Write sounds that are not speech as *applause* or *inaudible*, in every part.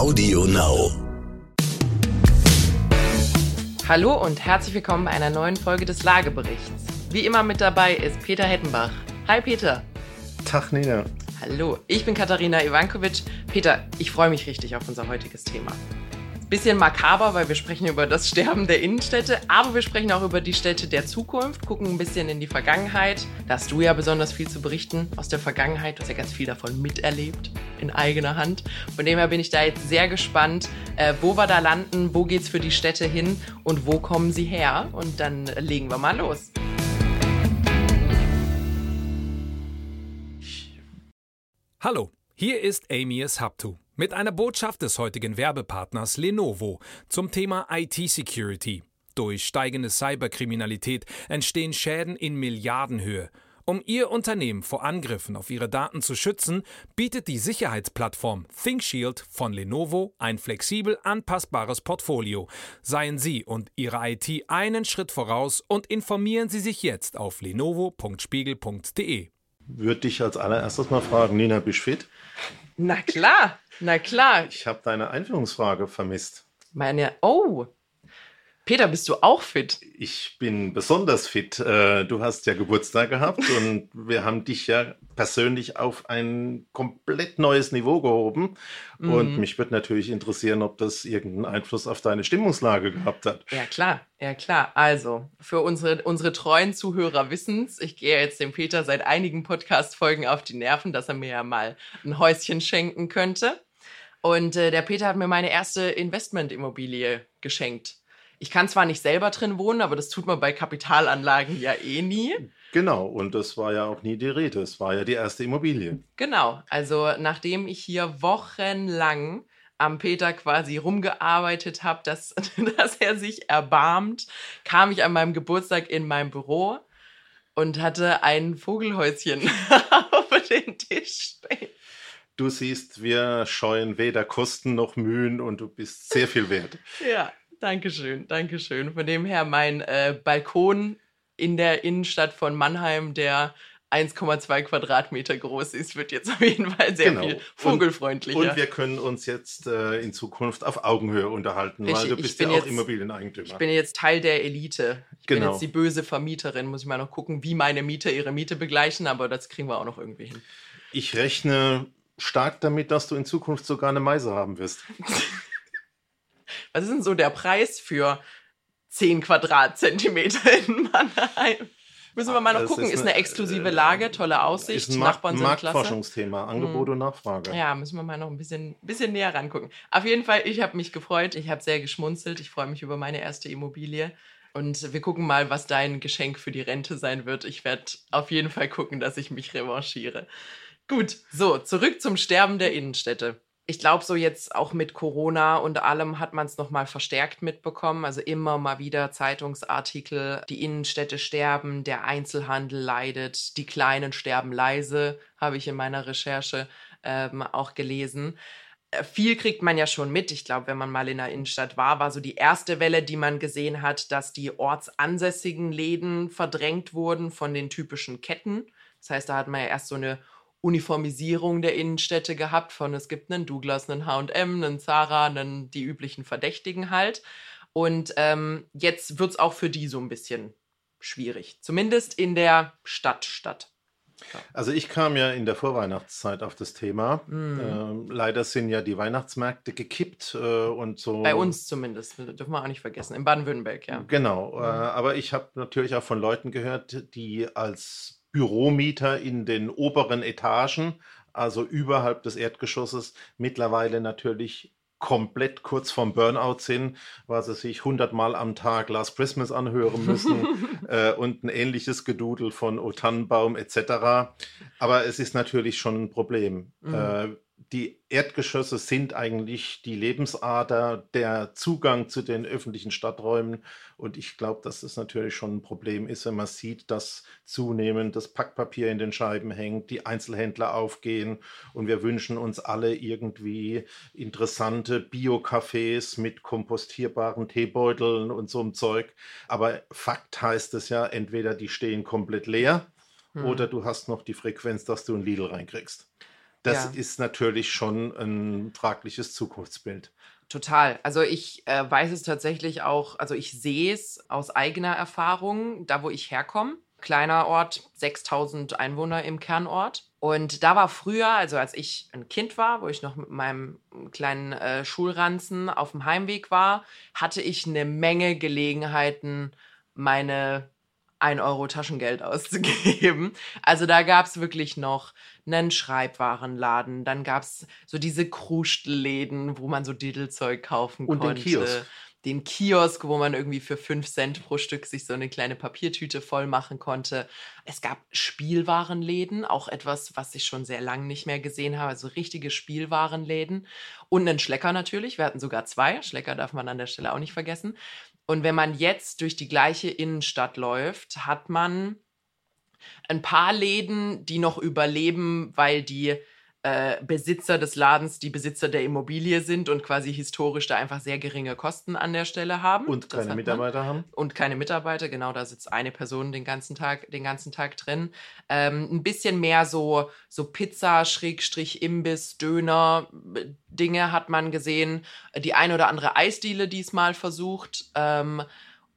Audio Now. Hallo und herzlich willkommen bei einer neuen Folge des Lageberichts. Wie immer mit dabei ist Peter Hettenbach. Hi Peter. Tag Nina. Hallo, ich bin Katharina Ivankovic. Peter, ich freue mich richtig auf unser heutiges Thema. Bisschen makaber, weil wir sprechen über das Sterben der Innenstädte, aber wir sprechen auch über die Städte der Zukunft, gucken ein bisschen in die Vergangenheit. Da hast du ja besonders viel zu berichten aus der Vergangenheit. Du hast ja ganz viel davon miterlebt in eigener Hand. Von dem her bin ich da jetzt sehr gespannt, äh, wo wir da landen, wo geht's für die Städte hin und wo kommen sie her. Und dann legen wir mal los. Hallo, hier ist Amy Haptu mit einer Botschaft des heutigen Werbepartners Lenovo zum Thema IT-Security. Durch steigende Cyberkriminalität entstehen Schäden in Milliardenhöhe. Um Ihr Unternehmen vor Angriffen auf Ihre Daten zu schützen, bietet die Sicherheitsplattform ThinkShield von Lenovo ein flexibel anpassbares Portfolio. Seien Sie und Ihre IT einen Schritt voraus und informieren Sie sich jetzt auf lenovo.spiegel.de. Würde dich als allererstes mal fragen, Nina, bist du fit? Na klar, na klar. Ich habe deine Einführungsfrage vermisst. Meine, oh. Peter, bist du auch fit? Ich bin besonders fit. Äh, du hast ja Geburtstag gehabt und wir haben dich ja persönlich auf ein komplett neues Niveau gehoben. Mhm. Und mich würde natürlich interessieren, ob das irgendeinen Einfluss auf deine Stimmungslage gehabt hat. Ja, klar, ja, klar. Also, für unsere, unsere treuen Zuhörer wissen es, ich gehe jetzt dem Peter seit einigen Podcast-Folgen auf die Nerven, dass er mir ja mal ein Häuschen schenken könnte. Und äh, der Peter hat mir meine erste Investmentimmobilie geschenkt. Ich kann zwar nicht selber drin wohnen, aber das tut man bei Kapitalanlagen ja eh nie. Genau, und das war ja auch nie die Rede. Es war ja die erste Immobilie. Genau, also nachdem ich hier wochenlang am Peter quasi rumgearbeitet habe, dass, *laughs* dass er sich erbarmt, kam ich an meinem Geburtstag in mein Büro und hatte ein Vogelhäuschen *laughs* auf den Tisch stehen. Du siehst, wir scheuen weder Kosten noch Mühen und du bist sehr viel wert. *laughs* ja, Dankeschön, Dankeschön. Von dem her, mein äh, Balkon in der Innenstadt von Mannheim, der 1,2 Quadratmeter groß ist, wird jetzt *laughs* auf jeden Fall sehr genau. viel vogelfreundlicher. Und, und, wir können uns jetzt äh, in Zukunft auf Augenhöhe unterhalten, Richtig. weil du bist ja auch jetzt, Immobilieneigentümer. Ich bin jetzt Teil der Elite. Ich genau. bin jetzt die böse Vermieterin. Muss ich mal noch gucken, wie meine Mieter ihre Miete begleichen, aber das kriegen wir auch noch irgendwie hin. Ich rechne stark damit, dass du in Zukunft sogar eine Meise haben wirst. *laughs* Was ist denn so der Preis für 10 Quadratzentimeter in Mannheim? Müssen wir mal noch das gucken. Ist, ist eine, exklusive äh, Lage, tolle Aussicht, ist ein Nachbarn sind Marktforschungsthema, Angebot mhm. und Nachfrage. Ja, müssen wir mal noch ein bisschen, bisschen näher rangucken. Auf jeden Fall, ich habe mich gefreut, ich habe sehr geschmunzelt, ich freue mich über meine erste Immobilie. Und wir gucken mal, was dein Geschenk für die Rente sein wird. Ich werde auf jeden Fall gucken, dass ich mich revanchiere. Gut, so, zurück zum Sterben der Innenstädte ich glaube, so jetzt auch mit Corona und allem hat man es nochmal verstärkt mitbekommen. Also immer mal wieder Zeitungsartikel, die Innenstädte sterben, der Einzelhandel leidet, die Kleinen sterben leise, habe ich in meiner Recherche ähm, auch gelesen. Äh, viel kriegt man ja schon mit. Ich glaube, wenn man mal in der Innenstadt war, war so die erste Welle, die man gesehen hat, dass die ortsansässigen Läden verdrängt wurden von den typischen Ketten. Das heißt, da hat man ja erst so eine Uniformisierung der Innenstädte gehabt von es gibt einen Douglas, einen H&M, einen Zara, einen, die üblichen Verdächtigen halt. Und ähm, jetzt wird es auch für die so ein bisschen schwierig. Zumindest in der Stadtstadt. Also ich kam ja in der Vorweihnachtszeit auf das Thema. Mm. Ähm, leider sind ja die Weihnachtsmärkte gekippt äh, und so. Bei uns zumindest, dürfen wir auch nicht vergessen. In Baden-Württemberg, ja. Genau. Mm. Äh, aber ich habe natürlich auch von Leuten gehört, die als Büromieter in den oberen Etagen, also überhalb des Erdgeschosses, mittlerweile natürlich komplett kurz vorm Burnout sind, weil sie sich hundertmal am Tag Last Christmas anhören müssen *laughs* äh, und ein ähnliches Gedudel von O Tannenbaum etc. Aber es ist natürlich schon ein Problem. Mhm. Äh, die Erdgeschosse sind eigentlich die Lebensader, der Zugang zu den öffentlichen Stadträumen. Und ich glaube, dass es natürlich schon ein Problem ist, wenn man sieht, dass zunehmend das Packpapier in den Scheiben hängt, die Einzelhändler aufgehen. Und wir wünschen uns alle irgendwie interessante Bio-Cafés mit kompostierbaren Teebeuteln und so einem Zeug. Aber Fakt heißt es ja, entweder die stehen komplett leer hm. oder du hast noch die Frequenz, dass du ein Lidl reinkriegst. Das Ja. ist natürlich schon ein fragliches Zukunftsbild. Total. Also ich äh, weiß es tatsächlich auch, also ich sehe es aus eigener Erfahrung, da wo ich herkomme. Kleiner Ort, 6000 Einwohner im Kernort. Und da war früher, also als ich ein Kind war, wo ich noch mit meinem kleinen äh, Schulranzen auf dem Heimweg war, hatte ich eine Menge Gelegenheiten, meine 1 Euro Taschengeld auszugeben. Also da gab es wirklich noch einen Schreibwarenladen, dann gab es so diese Kruschelläden, wo man so Diddlezeug kaufen Und den konnte. Kiosk. Den Kiosk, wo man irgendwie für 5 Cent pro Stück sich so eine kleine Papiertüte voll machen konnte. Es gab Spielwarenläden, auch etwas, was ich schon sehr lange nicht mehr gesehen habe, also richtige Spielwarenläden. Und einen Schlecker natürlich, wir hatten sogar zwei. Schlecker darf man an der Stelle auch nicht vergessen. Und wenn man jetzt durch die gleiche Innenstadt läuft, hat man ein paar Läden, die noch überleben, weil die äh, Besitzer des Ladens die Besitzer der Immobilie sind und quasi historisch da einfach sehr geringe Kosten an der Stelle haben. Und Das keine man. Mitarbeiter haben. Und keine Mitarbeiter, genau, da sitzt eine Person den ganzen Tag, den ganzen Tag drin. Ähm, ein bisschen mehr so, so Pizza, Schrägstrich, Imbiss, Döner, äh, Dinge hat man gesehen. Die ein oder andere Eisdiele diesmal versucht. Ähm,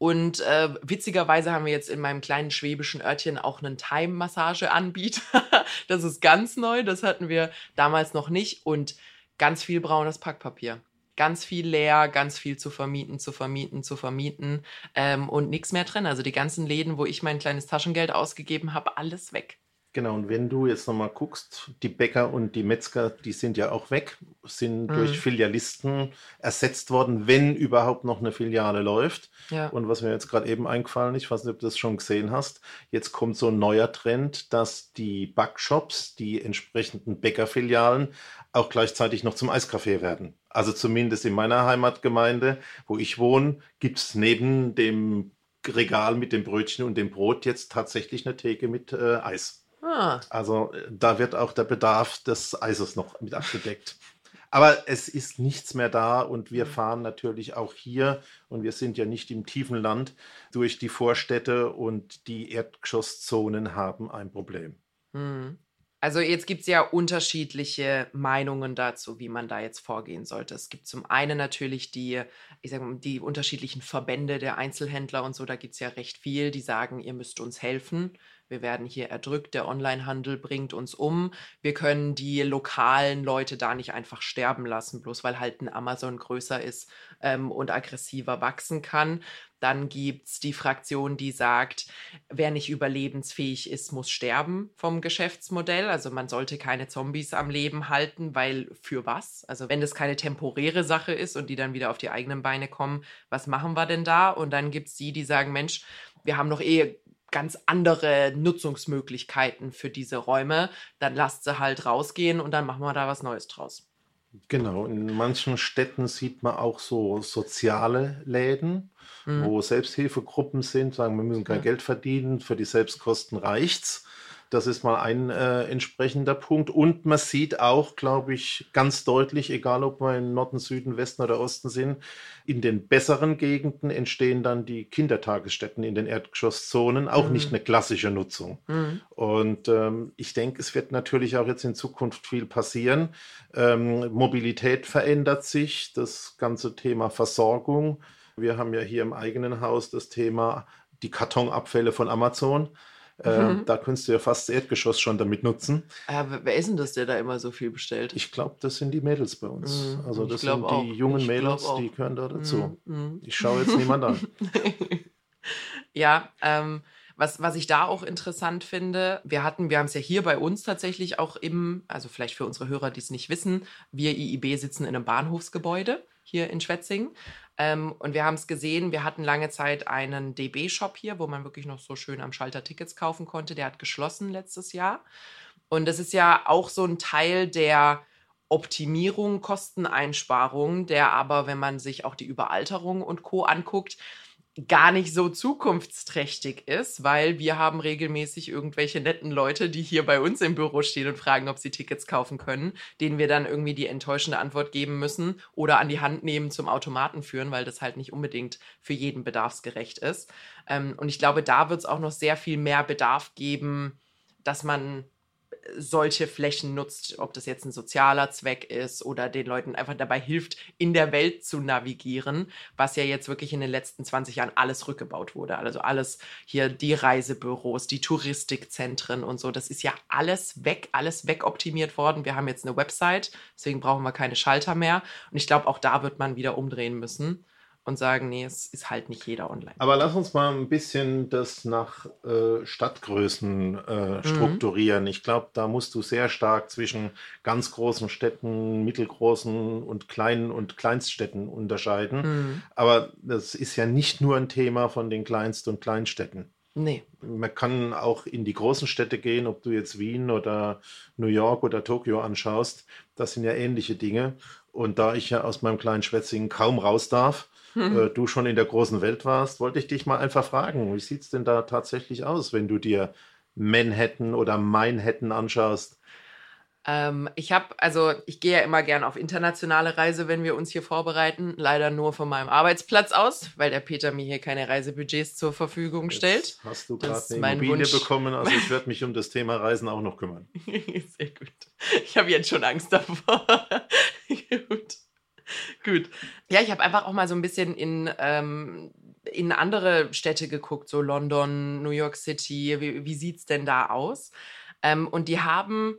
und äh, witzigerweise haben wir jetzt in meinem kleinen schwäbischen Örtchen auch einen Time-Massage-Anbieter. *laughs* das ist ganz neu, das hatten wir damals noch nicht. Und ganz viel braunes Packpapier. Ganz viel leer, ganz viel zu vermieten, zu vermieten, zu vermieten ähm, und nichts mehr drin. Also die ganzen Läden, wo ich mein kleines Taschengeld ausgegeben habe, alles weg. Genau, und wenn du jetzt nochmal guckst, die Bäcker und die Metzger, die sind ja auch weg, sind Mhm. durch Filialisten ersetzt worden, wenn überhaupt noch eine Filiale läuft. Ja. Und was mir jetzt gerade eben eingefallen ist, ich weiß nicht, ob du das schon gesehen hast, jetzt kommt so ein neuer Trend, dass die Backshops, die entsprechenden Bäckerfilialen auch gleichzeitig noch zum Eiskaffee werden. Also zumindest in meiner Heimatgemeinde, wo ich wohne, gibt es neben dem Regal mit dem Brötchen und dem Brot jetzt tatsächlich eine Theke mit äh, Eis. Ah, Also äh, da wird auch der Bedarf des Eises noch mit abgedeckt. Aber es ist nichts mehr da und wir fahren natürlich auch hier, und wir sind ja nicht im tiefen Land, durch die Vorstädte und die Erdgeschosszonen haben ein Problem. hm. Also jetzt gibt es ja unterschiedliche Meinungen dazu, wie man da jetzt vorgehen sollte. Es gibt zum einen natürlich die, ich sag mal, die unterschiedlichen Verbände der Einzelhändler und so, da gibt es ja recht viel, die sagen, ihr müsst uns helfen. Wir werden hier erdrückt, der Onlinehandel bringt uns um. Wir können die lokalen Leute da nicht einfach sterben lassen, bloß weil halt ein Amazon größer ist ähm, und aggressiver wachsen kann. Dann gibt es die Fraktion, die sagt, wer nicht überlebensfähig ist, muss sterben vom Geschäftsmodell. Also man sollte keine Zombies am Leben halten, weil für was? Also wenn das keine temporäre Sache ist und die dann wieder auf die eigenen Beine kommen, was machen wir denn da? Und dann gibt es die, die sagen, Mensch, wir haben doch eh ganz andere Nutzungsmöglichkeiten für diese Räume. Dann lasst sie halt rausgehen und dann machen wir da was Neues draus. Genau, in manchen Städten sieht man auch so soziale Läden, Mhm. wo Selbsthilfegruppen sind, sagen, wir müssen kein Ja. Geld verdienen, für die Selbstkosten reicht's. Das ist mal ein äh, entsprechender Punkt. Und man sieht auch, glaube ich, ganz deutlich, egal ob wir im Norden, Süden, Westen oder Osten sind, in den besseren Gegenden entstehen dann die Kindertagesstätten in den Erdgeschosszonen, auch nicht Mhm. eine klassische Nutzung. Mhm. Und ähm, ich denke, es wird natürlich auch jetzt in Zukunft viel passieren. Ähm, Mobilität verändert sich, das ganze Thema Versorgung. Wir haben ja hier im eigenen Haus das Thema die Kartonabfälle von Amazon. Ähm, Mhm. Da könntest du ja fast das Erdgeschoss schon damit nutzen. Äh, wer- ist denn das, der da immer so viel bestellt? Ich glaube, das sind die Mädels bei uns. Mhm, Also das sind auch. die jungen Ich Mädels, die gehören da dazu. Mhm, mhm. Ich schaue jetzt niemand an. *laughs* Ja, ähm, was, was ich da auch interessant finde, wir hatten, wir haben es ja hier bei uns tatsächlich auch im, also vielleicht für unsere Hörer, die es nicht wissen, wir IIB sitzen in einem Bahnhofsgebäude hier in Schwetzingen. Ähm, und wir haben es gesehen, wir hatten lange Zeit einen DB-Shop hier, wo man wirklich noch so schön am Schalter Tickets kaufen konnte. Der hat geschlossen letztes Jahr. Und das ist ja auch so ein Teil der Optimierung, Kosteneinsparung, der aber, wenn man sich auch die Überalterung und Co. anguckt, gar nicht so zukunftsträchtig ist, weil wir haben regelmäßig irgendwelche netten Leute, die hier bei uns im Büro stehen und fragen, ob sie Tickets kaufen können, denen wir dann irgendwie die enttäuschende Antwort geben müssen oder an die Hand nehmen zum Automaten führen, weil das halt nicht unbedingt für jeden bedarfsgerecht ist. Ähm, und ich glaube, da wird es auch noch sehr viel mehr Bedarf geben, dass man solche Flächen nutzt, ob das jetzt ein sozialer Zweck ist oder den Leuten einfach dabei hilft, in der Welt zu navigieren, was ja jetzt wirklich in den letzten 20 Jahren alles rückgebaut wurde. Also alles hier die Reisebüros, die Touristikzentren und so, das ist ja alles weg, alles wegoptimiert worden. Wir haben jetzt eine Website, deswegen brauchen wir keine Schalter mehr. Und ich glaube, auch da wird man wieder umdrehen müssen und sagen, nee, es ist halt nicht jeder online. Aber lass uns mal ein bisschen das nach äh, Stadtgrößen äh, mhm. strukturieren. Mhm. Ich glaube, da musst du sehr stark zwischen ganz großen Städten, mittelgroßen und kleinen und Kleinststädten unterscheiden. Mhm. Aber das ist ja nicht nur ein Thema von den Kleinst- und Kleinstädten. Nee. Man kann auch in die großen Städte gehen, ob du jetzt Wien oder New York oder Tokio anschaust. Das sind ja ähnliche Dinge. Und da ich ja aus meinem kleinen Schwätzingen kaum raus darf, äh, du schon in der großen Welt warst, wollte ich dich mal einfach fragen, wie sieht es denn da tatsächlich aus, wenn du dir Manhattan oder Manhattan anschaust? Ähm, ich habe, also ich gehe ja immer gern auf internationale Reise, wenn wir uns hier vorbereiten. Leider nur von meinem Arbeitsplatz aus, weil der Peter mir hier keine Reisebudgets zur Verfügung stellt. Jetzt hast du gerade eine Immobilie Wunsch. bekommen, also ich *laughs* werde mich um das Thema Reisen auch noch kümmern. *laughs* Sehr gut. Ich habe jetzt schon Angst davor. *laughs* gut. *laughs* Gut. Ja, ich habe einfach auch mal so ein bisschen in, ähm, in andere Städte geguckt, so London, New York City. Wie, wie sieht es denn da aus? Ähm, und die haben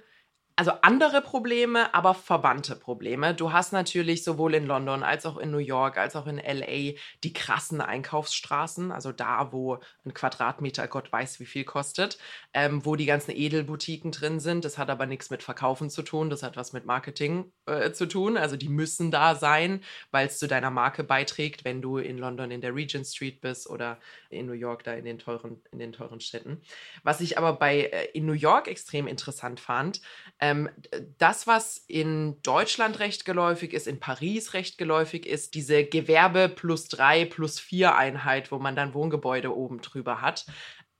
also andere Probleme, aber verwandte Probleme. Du hast natürlich sowohl in London als auch in New York als auch in LA die krassen Einkaufsstraßen, also da, wo ein Quadratmeter Gott weiß wie viel kostet, ähm, wo die ganzen Edelboutiquen drin sind. Das hat aber nichts mit Verkaufen zu tun, das hat was mit Marketing äh, zu tun. Also die müssen da sein, weil es zu deiner Marke beiträgt, wenn du in London in der Regent Street bist oder in New York da in den teuren, in den teuren Städten. Was ich aber bei äh, in New York extrem interessant fand, ähm, das, was in Deutschland recht geläufig ist, in Paris recht geläufig ist, diese Gewerbe plus drei plus vier Einheit, wo man dann Wohngebäude oben drüber hat.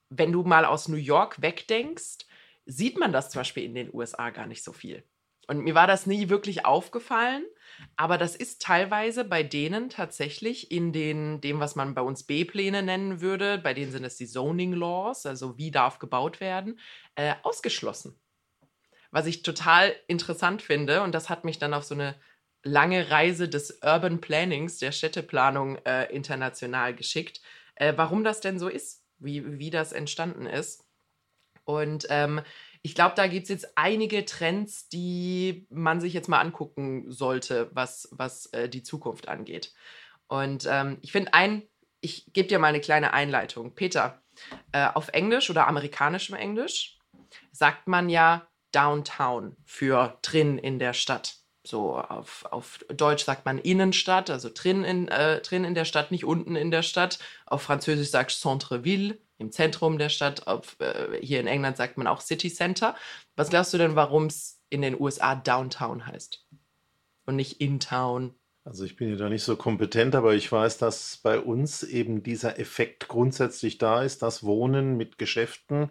Wenn du mal aus New York wegdenkst, sieht man das zum Beispiel in den USA gar nicht so viel. Und mir war das nie wirklich aufgefallen, aber das ist teilweise bei denen tatsächlich in den, dem, was man bei uns B-Pläne nennen würde, bei denen sind es die Zoning Laws, also wie darf gebaut werden, äh, ausgeschlossen. Was ich total interessant finde, und das hat mich dann auf so eine lange Reise des Urban Plannings, der Städteplanung äh, international geschickt, äh, warum das denn so ist, wie, wie das entstanden ist. Und ähm, ich glaube, da gibt es jetzt einige Trends, die man sich jetzt mal angucken sollte, was, was äh, die Zukunft angeht. Und ähm, ich finde ein, ich gebe dir mal eine kleine Einleitung. Peter, äh, auf Englisch oder amerikanischem Englisch sagt man ja Downtown für drin in der Stadt. So auf, auf Deutsch sagt man Innenstadt, also drin in, äh, drin in der Stadt, nicht unten in der Stadt. Auf Französisch sagt Centre-Ville, im Zentrum der Stadt. Auf, äh, hier in England sagt man auch City Center. Was glaubst du denn, warum es in den USA Downtown heißt? Und nicht In Town also ich bin ja da nicht so kompetent, aber ich weiß, dass bei uns eben dieser Effekt grundsätzlich da ist, dass Wohnen mit Geschäften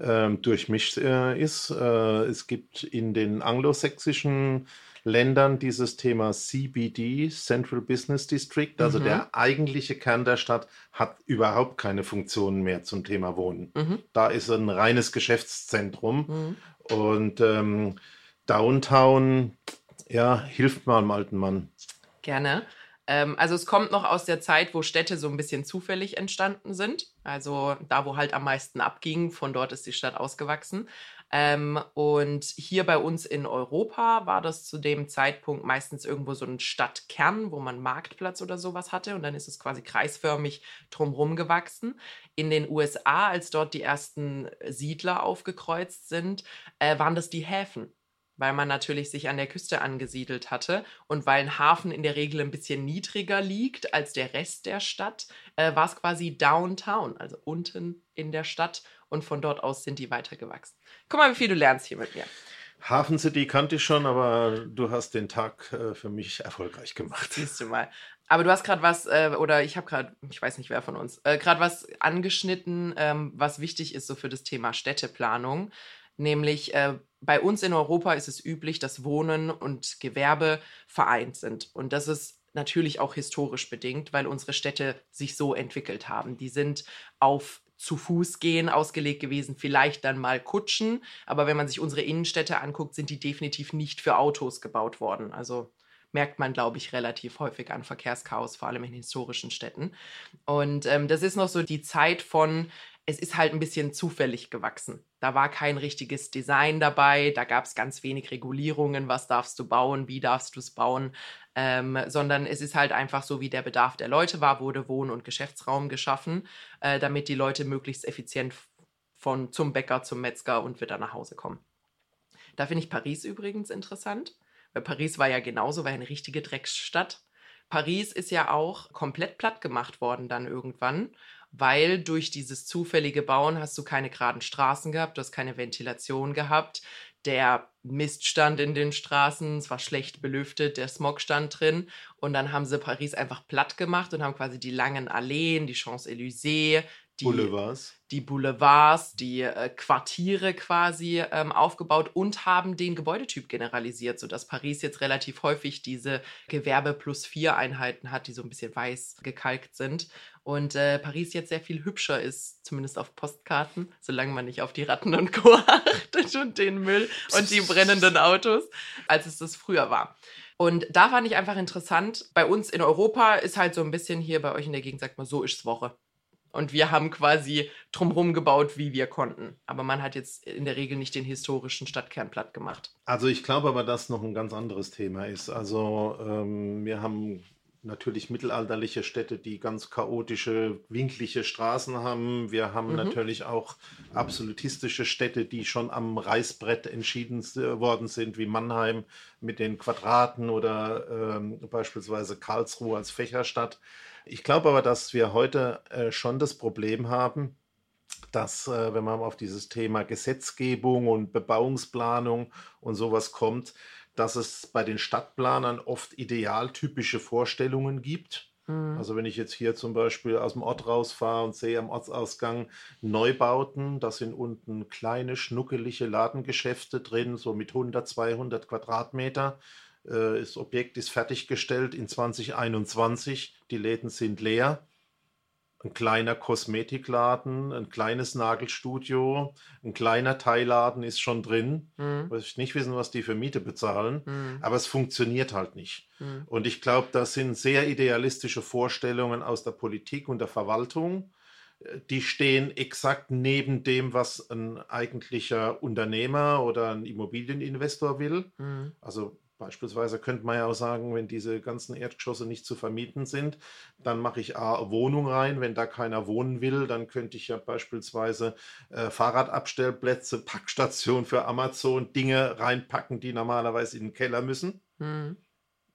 ähm, durchmischt äh, ist. Äh, es gibt in den anglosächsischen Ländern dieses Thema CBD, Central Business District, also mhm. der eigentliche Kern der Stadt, hat überhaupt keine Funktionen mehr zum Thema Wohnen. Mhm. Da ist ein reines Geschäftszentrum mhm. und ähm, Downtown, ja, hilft mal einem alten Mann. Gerne. Ähm, also es kommt noch aus der Zeit, wo Städte so ein bisschen zufällig entstanden sind. Also da, wo halt am meisten abging, von dort ist die Stadt ausgewachsen. Ähm, und hier bei uns in Europa war das zu dem Zeitpunkt meistens irgendwo so ein Stadtkern, wo man Marktplatz oder sowas hatte. Und dann ist es quasi kreisförmig drumherum gewachsen. In den USA, als dort die ersten Siedler aufgekreuzt sind, äh, waren das die Häfen weil man natürlich sich an der Küste angesiedelt hatte und weil ein Hafen in der Regel ein bisschen niedriger liegt als der Rest der Stadt, äh, war es quasi Downtown, also unten in der Stadt und von dort aus sind die weitergewachsen. Guck mal, wie viel du lernst hier mit mir. Hafen City kannte ich schon, aber du hast den Tag äh, für mich erfolgreich gemacht. Siehst du mal. Aber du hast gerade was, äh, oder ich habe gerade, ich weiß nicht wer von uns, äh, gerade was angeschnitten, ähm, was wichtig ist so für das Thema Städteplanung. Nämlich äh, bei uns in Europa ist es üblich, dass Wohnen und Gewerbe vereint sind. Und das ist natürlich auch historisch bedingt, weil unsere Städte sich so entwickelt haben. Die sind auf zu Fuß gehen ausgelegt gewesen, vielleicht dann mal Kutschen. Aber wenn man sich unsere Innenstädte anguckt, sind die definitiv nicht für Autos gebaut worden. Also merkt man, glaube ich, relativ häufig an Verkehrschaos, vor allem in historischen Städten. Und ähm, das ist noch so die Zeit von, es ist halt ein bisschen zufällig gewachsen. Da war kein richtiges Design dabei, da gab es ganz wenig Regulierungen, was darfst du bauen, wie darfst du es bauen, ähm, sondern es ist halt einfach so, wie der Bedarf der Leute war, wurde Wohn- und Geschäftsraum geschaffen, äh, damit die Leute möglichst effizient von zum Bäcker, zum Metzger und wieder nach Hause kommen. Da finde ich Paris übrigens interessant, weil Paris war ja genauso, war eine richtige Drecksstadt. Paris ist ja auch komplett platt gemacht worden dann irgendwann weil durch dieses zufällige Bauen hast du keine geraden Straßen gehabt, du hast keine Ventilation gehabt, der Mist stand in den Straßen, es war schlecht belüftet, der Smog stand drin und dann haben sie Paris einfach platt gemacht und haben quasi die langen Alleen, die Champs-Élysées, die Boulevards. die Boulevards, die äh, Quartiere quasi ähm, aufgebaut und haben den Gebäudetyp generalisiert, sodass Paris jetzt relativ häufig diese Gewerbe plus vier Einheiten hat, die so ein bisschen weiß gekalkt sind. Und äh, Paris jetzt sehr viel hübscher ist, zumindest auf Postkarten, solange man nicht auf die Ratten und Co. *laughs* achtet und den Müll und die brennenden Autos, als es das früher war. Und da fand ich einfach interessant, bei uns in Europa ist halt so ein bisschen hier bei euch in der Gegend, sagt man, so ist's Woche. Und wir haben quasi drumherum gebaut, wie wir konnten. Aber man hat jetzt in der Regel nicht den historischen Stadtkern platt gemacht. Also ich glaube aber, dass noch ein ganz anderes Thema ist. Also ähm, wir haben natürlich mittelalterliche Städte, die ganz chaotische, winklige Straßen haben. Wir haben mhm. natürlich auch absolutistische Städte, die schon am Reißbrett entschieden worden sind, wie Mannheim mit den Quadraten oder ähm, beispielsweise Karlsruhe als Fächerstadt. Ich glaube aber, dass wir heute äh, schon das Problem haben, dass, äh, wenn man auf dieses Thema Gesetzgebung und Bebauungsplanung und sowas kommt, dass es bei den Stadtplanern oft idealtypische Vorstellungen gibt. Mhm. Also wenn ich jetzt hier zum Beispiel aus dem Ort rausfahre und sehe am Ortsausgang Neubauten, da sind unten kleine, schnuckelige Ladengeschäfte drin, so mit 100, 200 Quadratmeter. Äh, das Objekt ist fertiggestellt in 2021. Die Läden sind leer. Ein kleiner Kosmetikladen, ein kleines Nagelstudio, ein kleiner Teilladen ist schon drin. Mhm. Weiß ich nicht wissen, was die für Miete bezahlen, mhm. aber es funktioniert halt nicht. Mhm. Und ich glaube, das sind sehr idealistische Vorstellungen aus der Politik und der Verwaltung die stehen exakt neben dem, was ein eigentlicher Unternehmer oder ein Immobilieninvestor will. Mhm. Also Beispielsweise könnte man ja auch sagen, wenn diese ganzen Erdgeschosse nicht zu vermieten sind, dann mache ich A, Wohnung rein. Wenn da keiner wohnen will, dann könnte ich ja beispielsweise äh, Fahrradabstellplätze, *laughs* Packstation für Amazon, Dinge reinpacken, die normalerweise in den Keller müssen. Mhm.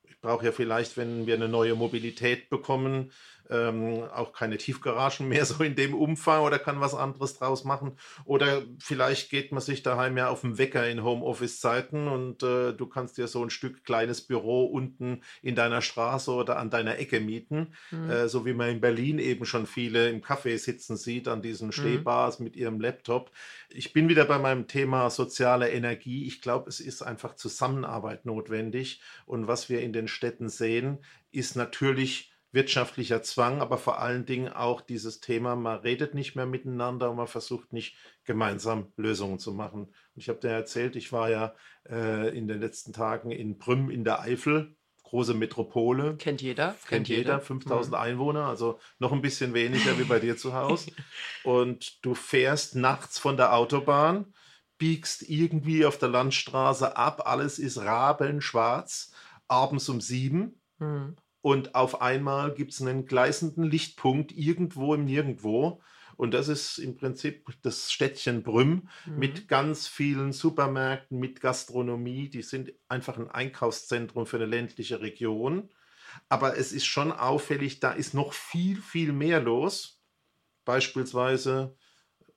Ich brauche ja vielleicht, wenn wir eine neue Mobilität bekommen, ähm, auch keine Tiefgaragen mehr *laughs* so in dem Umfang oder kann was anderes draus machen. Oder vielleicht geht man sich daheim ja auf den Wecker in Homeoffice-Zeiten und äh, du kannst dir so ein Stück kleines Büro unten in deiner Straße oder an deiner Ecke mieten. Mhm. Äh, so wie man in Berlin eben schon viele im Café sitzen sieht, an diesen mhm. Stehbars mhm. mit ihrem Laptop. Ich bin wieder bei meinem Thema soziale Energie. Ich glaube, es ist einfach Zusammenarbeit notwendig. Und was wir in den Städten sehen, ist natürlich wirtschaftlicher Zwang, aber vor allen Dingen auch dieses Thema, man redet nicht mehr miteinander und man versucht nicht gemeinsam Lösungen zu machen. Und ich habe dir erzählt, ich war ja äh, in den letzten Tagen in Brüm in der Eifel, große Metropole. Kennt jeder. Kennt, kennt jeder, 5000 mhm. Einwohner, also noch ein bisschen weniger wie bei dir zu Hause. *laughs* Und du fährst nachts von der Autobahn, biegst irgendwie auf der Landstraße ab, alles ist rabenschwarz, abends um sieben. Mhm und auf einmal gibt es einen gleißenden Lichtpunkt irgendwo im Nirgendwo. Und das ist im Prinzip das Städtchen Brüm mhm. mit ganz vielen Supermärkten, mit Gastronomie. Die sind einfach ein Einkaufszentrum für eine ländliche Region. Aber es ist schon auffällig, da ist noch viel, viel mehr los. Beispielsweise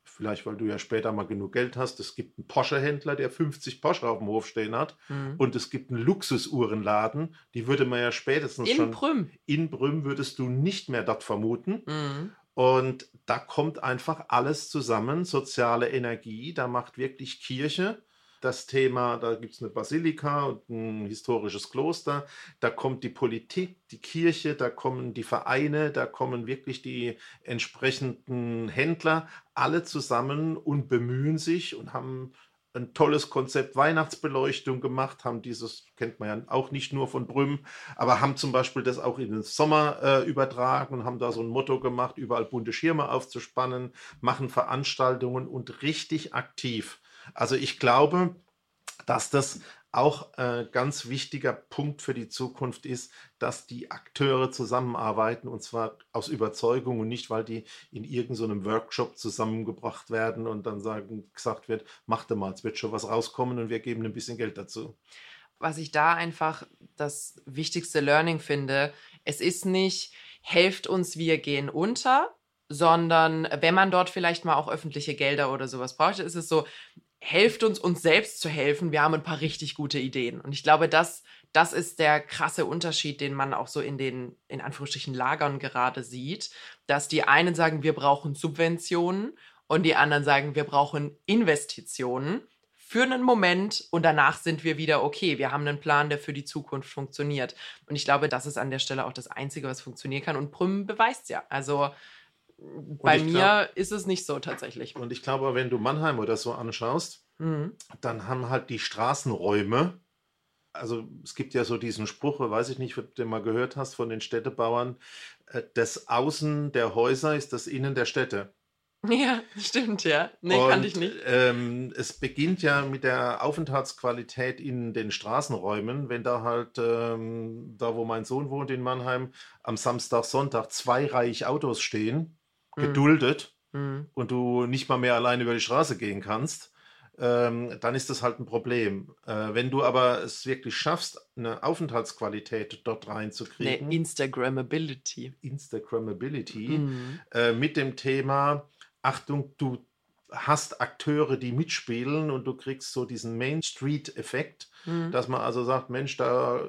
vielleicht weil du ja später mal genug Geld hast, es gibt einen Porsche-Händler, der 50 Porsche auf dem Hof stehen hat mhm. und es gibt einen Luxusuhrenladen, die würde man ja spätestens in schon... Brüm. In Brüm würdest du nicht mehr dort vermuten. Mhm. Und da kommt einfach alles zusammen, soziale Energie, da macht wirklich Kirche das Thema, da gibt es eine Basilika und ein historisches Kloster, da kommt die Politik, die Kirche, da kommen die Vereine, da kommen wirklich die entsprechenden Händler, alle zusammen und bemühen sich und haben ein tolles Konzept Weihnachtsbeleuchtung gemacht, haben dieses, kennt man ja auch nicht nur von Brüm, aber haben zum Beispiel das auch in den Sommer äh, übertragen und haben da so ein Motto gemacht, überall bunte Schirme aufzuspannen, machen Veranstaltungen und richtig aktiv. Also ich glaube, dass das auch ein äh, ganz wichtiger Punkt für die Zukunft ist, dass die Akteure zusammenarbeiten und zwar aus Überzeugung und nicht, weil die in irgendeinem so Workshop zusammengebracht werden und dann sagen, gesagt wird, mach doch mal, es wird schon was rauskommen und wir geben ein bisschen Geld dazu. Was ich da einfach das wichtigste Learning finde, es ist nicht, helft uns, wir gehen unter, sondern wenn man dort vielleicht mal auch öffentliche Gelder oder sowas braucht, ist es so, helft uns, uns selbst zu helfen. Wir haben ein paar richtig gute Ideen. Und ich glaube, das, das ist der krasse Unterschied, den man auch so in den, in Anführungsstrichen, Lagern gerade sieht, dass die einen sagen, wir brauchen Subventionen und die anderen sagen, wir brauchen Investitionen für einen Moment und danach sind wir wieder okay. Wir haben einen Plan, der für die Zukunft funktioniert. Und ich glaube, das ist an der Stelle auch das Einzige, was funktionieren kann. Und Prüm beweist ja. Also bei mir glaub, ist es nicht so tatsächlich. Und ich glaube, wenn du Mannheim oder so anschaust, mhm. dann haben halt die Straßenräume, also es gibt ja so diesen Spruch, weiß ich nicht, ob du den mal gehört hast von den Städtebauern, äh, das Außen der Häuser ist das Innen der Städte. *laughs* Ja, stimmt, ja. Nee, und, kannte ich nicht. Ähm, es beginnt ja mit der Aufenthaltsqualität in den Straßenräumen, wenn da halt, ähm, da wo mein Sohn wohnt in Mannheim, am Samstag, Sonntag zweireihig Autos stehen. Geduldet mhm. und du nicht mal mehr alleine über die Straße gehen kannst, ähm, dann ist das halt ein Problem. Äh, wenn du aber es wirklich schaffst, eine Aufenthaltsqualität dort reinzukriegen. Eine Instagrammability. Instagrammability mhm. äh, mit dem Thema, Achtung, du hast Akteure, die mitspielen und du kriegst so diesen Main Street-Effekt, mhm. dass man also sagt, Mensch, da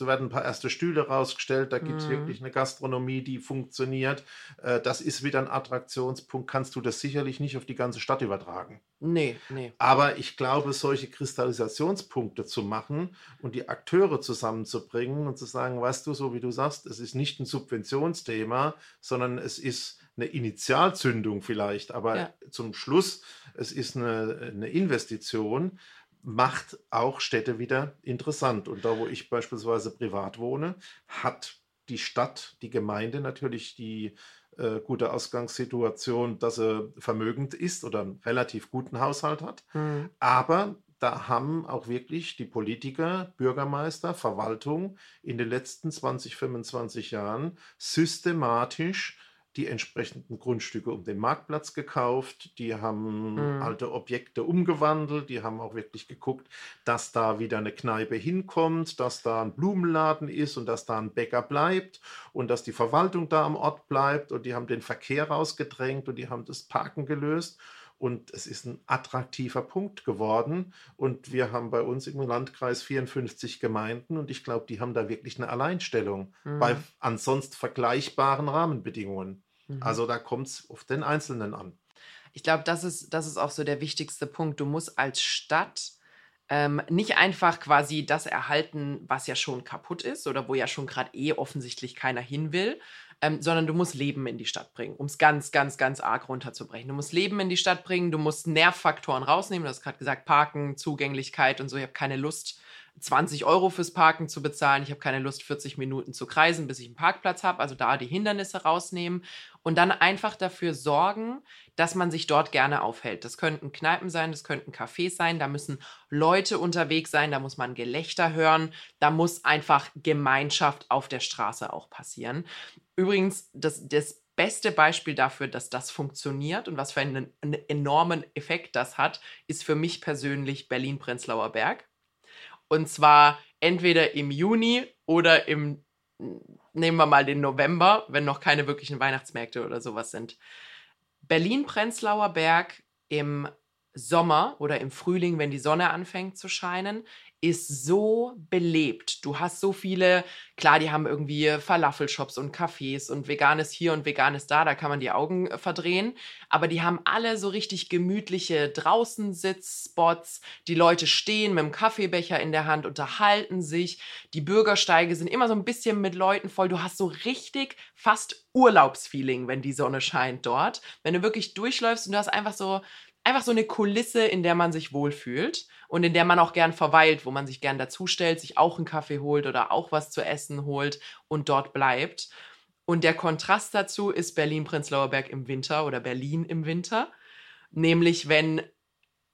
werden ein paar erste Stühle rausgestellt, da gibt es mhm. wirklich eine Gastronomie, die funktioniert. Äh, das ist wieder ein Attraktionspunkt. Kannst du das sicherlich nicht auf die ganze Stadt übertragen. Nee, nee. Aber ich glaube, solche Kristallisationspunkte zu machen und die Akteure zusammenzubringen und zu sagen, weißt du, so wie du sagst, es ist nicht ein Subventionsthema, sondern es ist eine Initialzündung vielleicht, aber ja. zum Schluss, es ist eine, eine Investition, macht auch Städte wieder interessant. Und da, wo ich beispielsweise privat wohne, hat die Stadt, die Gemeinde natürlich die äh, gute Ausgangssituation, dass sie vermögend ist oder einen relativ guten Haushalt hat. Mhm. Aber da haben auch wirklich die Politiker, Bürgermeister, Verwaltung in den letzten 20, 25 Jahren systematisch die entsprechenden Grundstücke um den Marktplatz gekauft, die haben mhm. alte Objekte umgewandelt, die haben auch wirklich geguckt, dass da wieder eine Kneipe hinkommt, dass da ein Blumenladen ist und dass da ein Bäcker bleibt und dass die Verwaltung da am Ort bleibt und die haben den Verkehr rausgedrängt und die haben das Parken gelöst. Und es ist ein attraktiver Punkt geworden. Und wir haben bei uns im Landkreis 54 Gemeinden und ich glaube, die haben da wirklich eine Alleinstellung mhm. bei ansonsten vergleichbaren Rahmenbedingungen. Mhm. Also da kommt es auf den Einzelnen an. Ich glaube, das ist, das ist auch so der wichtigste Punkt. Du musst als Stadt ähm, nicht einfach quasi das erhalten, was ja schon kaputt ist oder wo ja schon gerade eh offensichtlich keiner hin will, ähm, sondern du musst Leben in die Stadt bringen, um es ganz, ganz, ganz arg runterzubrechen. Du musst Leben in die Stadt bringen, du musst Nervfaktoren rausnehmen. Du hast gerade gesagt, Parken, Zugänglichkeit und so. Ich habe keine Lust, 20 Euro fürs Parken zu bezahlen. Ich habe keine Lust, 40 Minuten zu kreisen, bis ich einen Parkplatz habe. Also da die Hindernisse rausnehmen und dann einfach dafür sorgen, dass man sich dort gerne aufhält. Das könnten Kneipen sein, das könnten Cafés sein, da müssen Leute unterwegs sein, da muss man Gelächter hören, da muss einfach Gemeinschaft auf der Straße auch passieren. Übrigens, das, das beste Beispiel dafür, dass das funktioniert und was für einen, einen enormen Effekt das hat, ist für mich persönlich Berlin-Prenzlauer Berg. Und zwar entweder im Juni oder im, nehmen wir mal den November, wenn noch keine wirklichen Weihnachtsmärkte oder sowas sind. Berlin-Prenzlauer Berg im Sommer oder im Frühling, wenn die Sonne anfängt zu scheinen, ist so belebt. Du hast so viele, klar, die haben irgendwie Falafelshops und Cafés und veganes hier und veganes da, da kann man die Augen äh, verdrehen. Aber die haben alle so richtig gemütliche Draußensitzspots. Die Leute stehen mit dem Kaffeebecher in der Hand, unterhalten sich. Die Bürgersteige sind immer so ein bisschen mit Leuten voll. Du hast so richtig fast Urlaubsfeeling, wenn die Sonne scheint dort. Wenn du wirklich durchläufst und du hast einfach so einfach so eine Kulisse, in der man sich wohlfühlt und in der man auch gern verweilt, wo man sich gern dazustellt, sich auch einen Kaffee holt oder auch was zu essen holt und dort bleibt. Und der Kontrast dazu ist Berlin-Prenzlauer Berg im Winter oder Berlin im Winter. Nämlich, wenn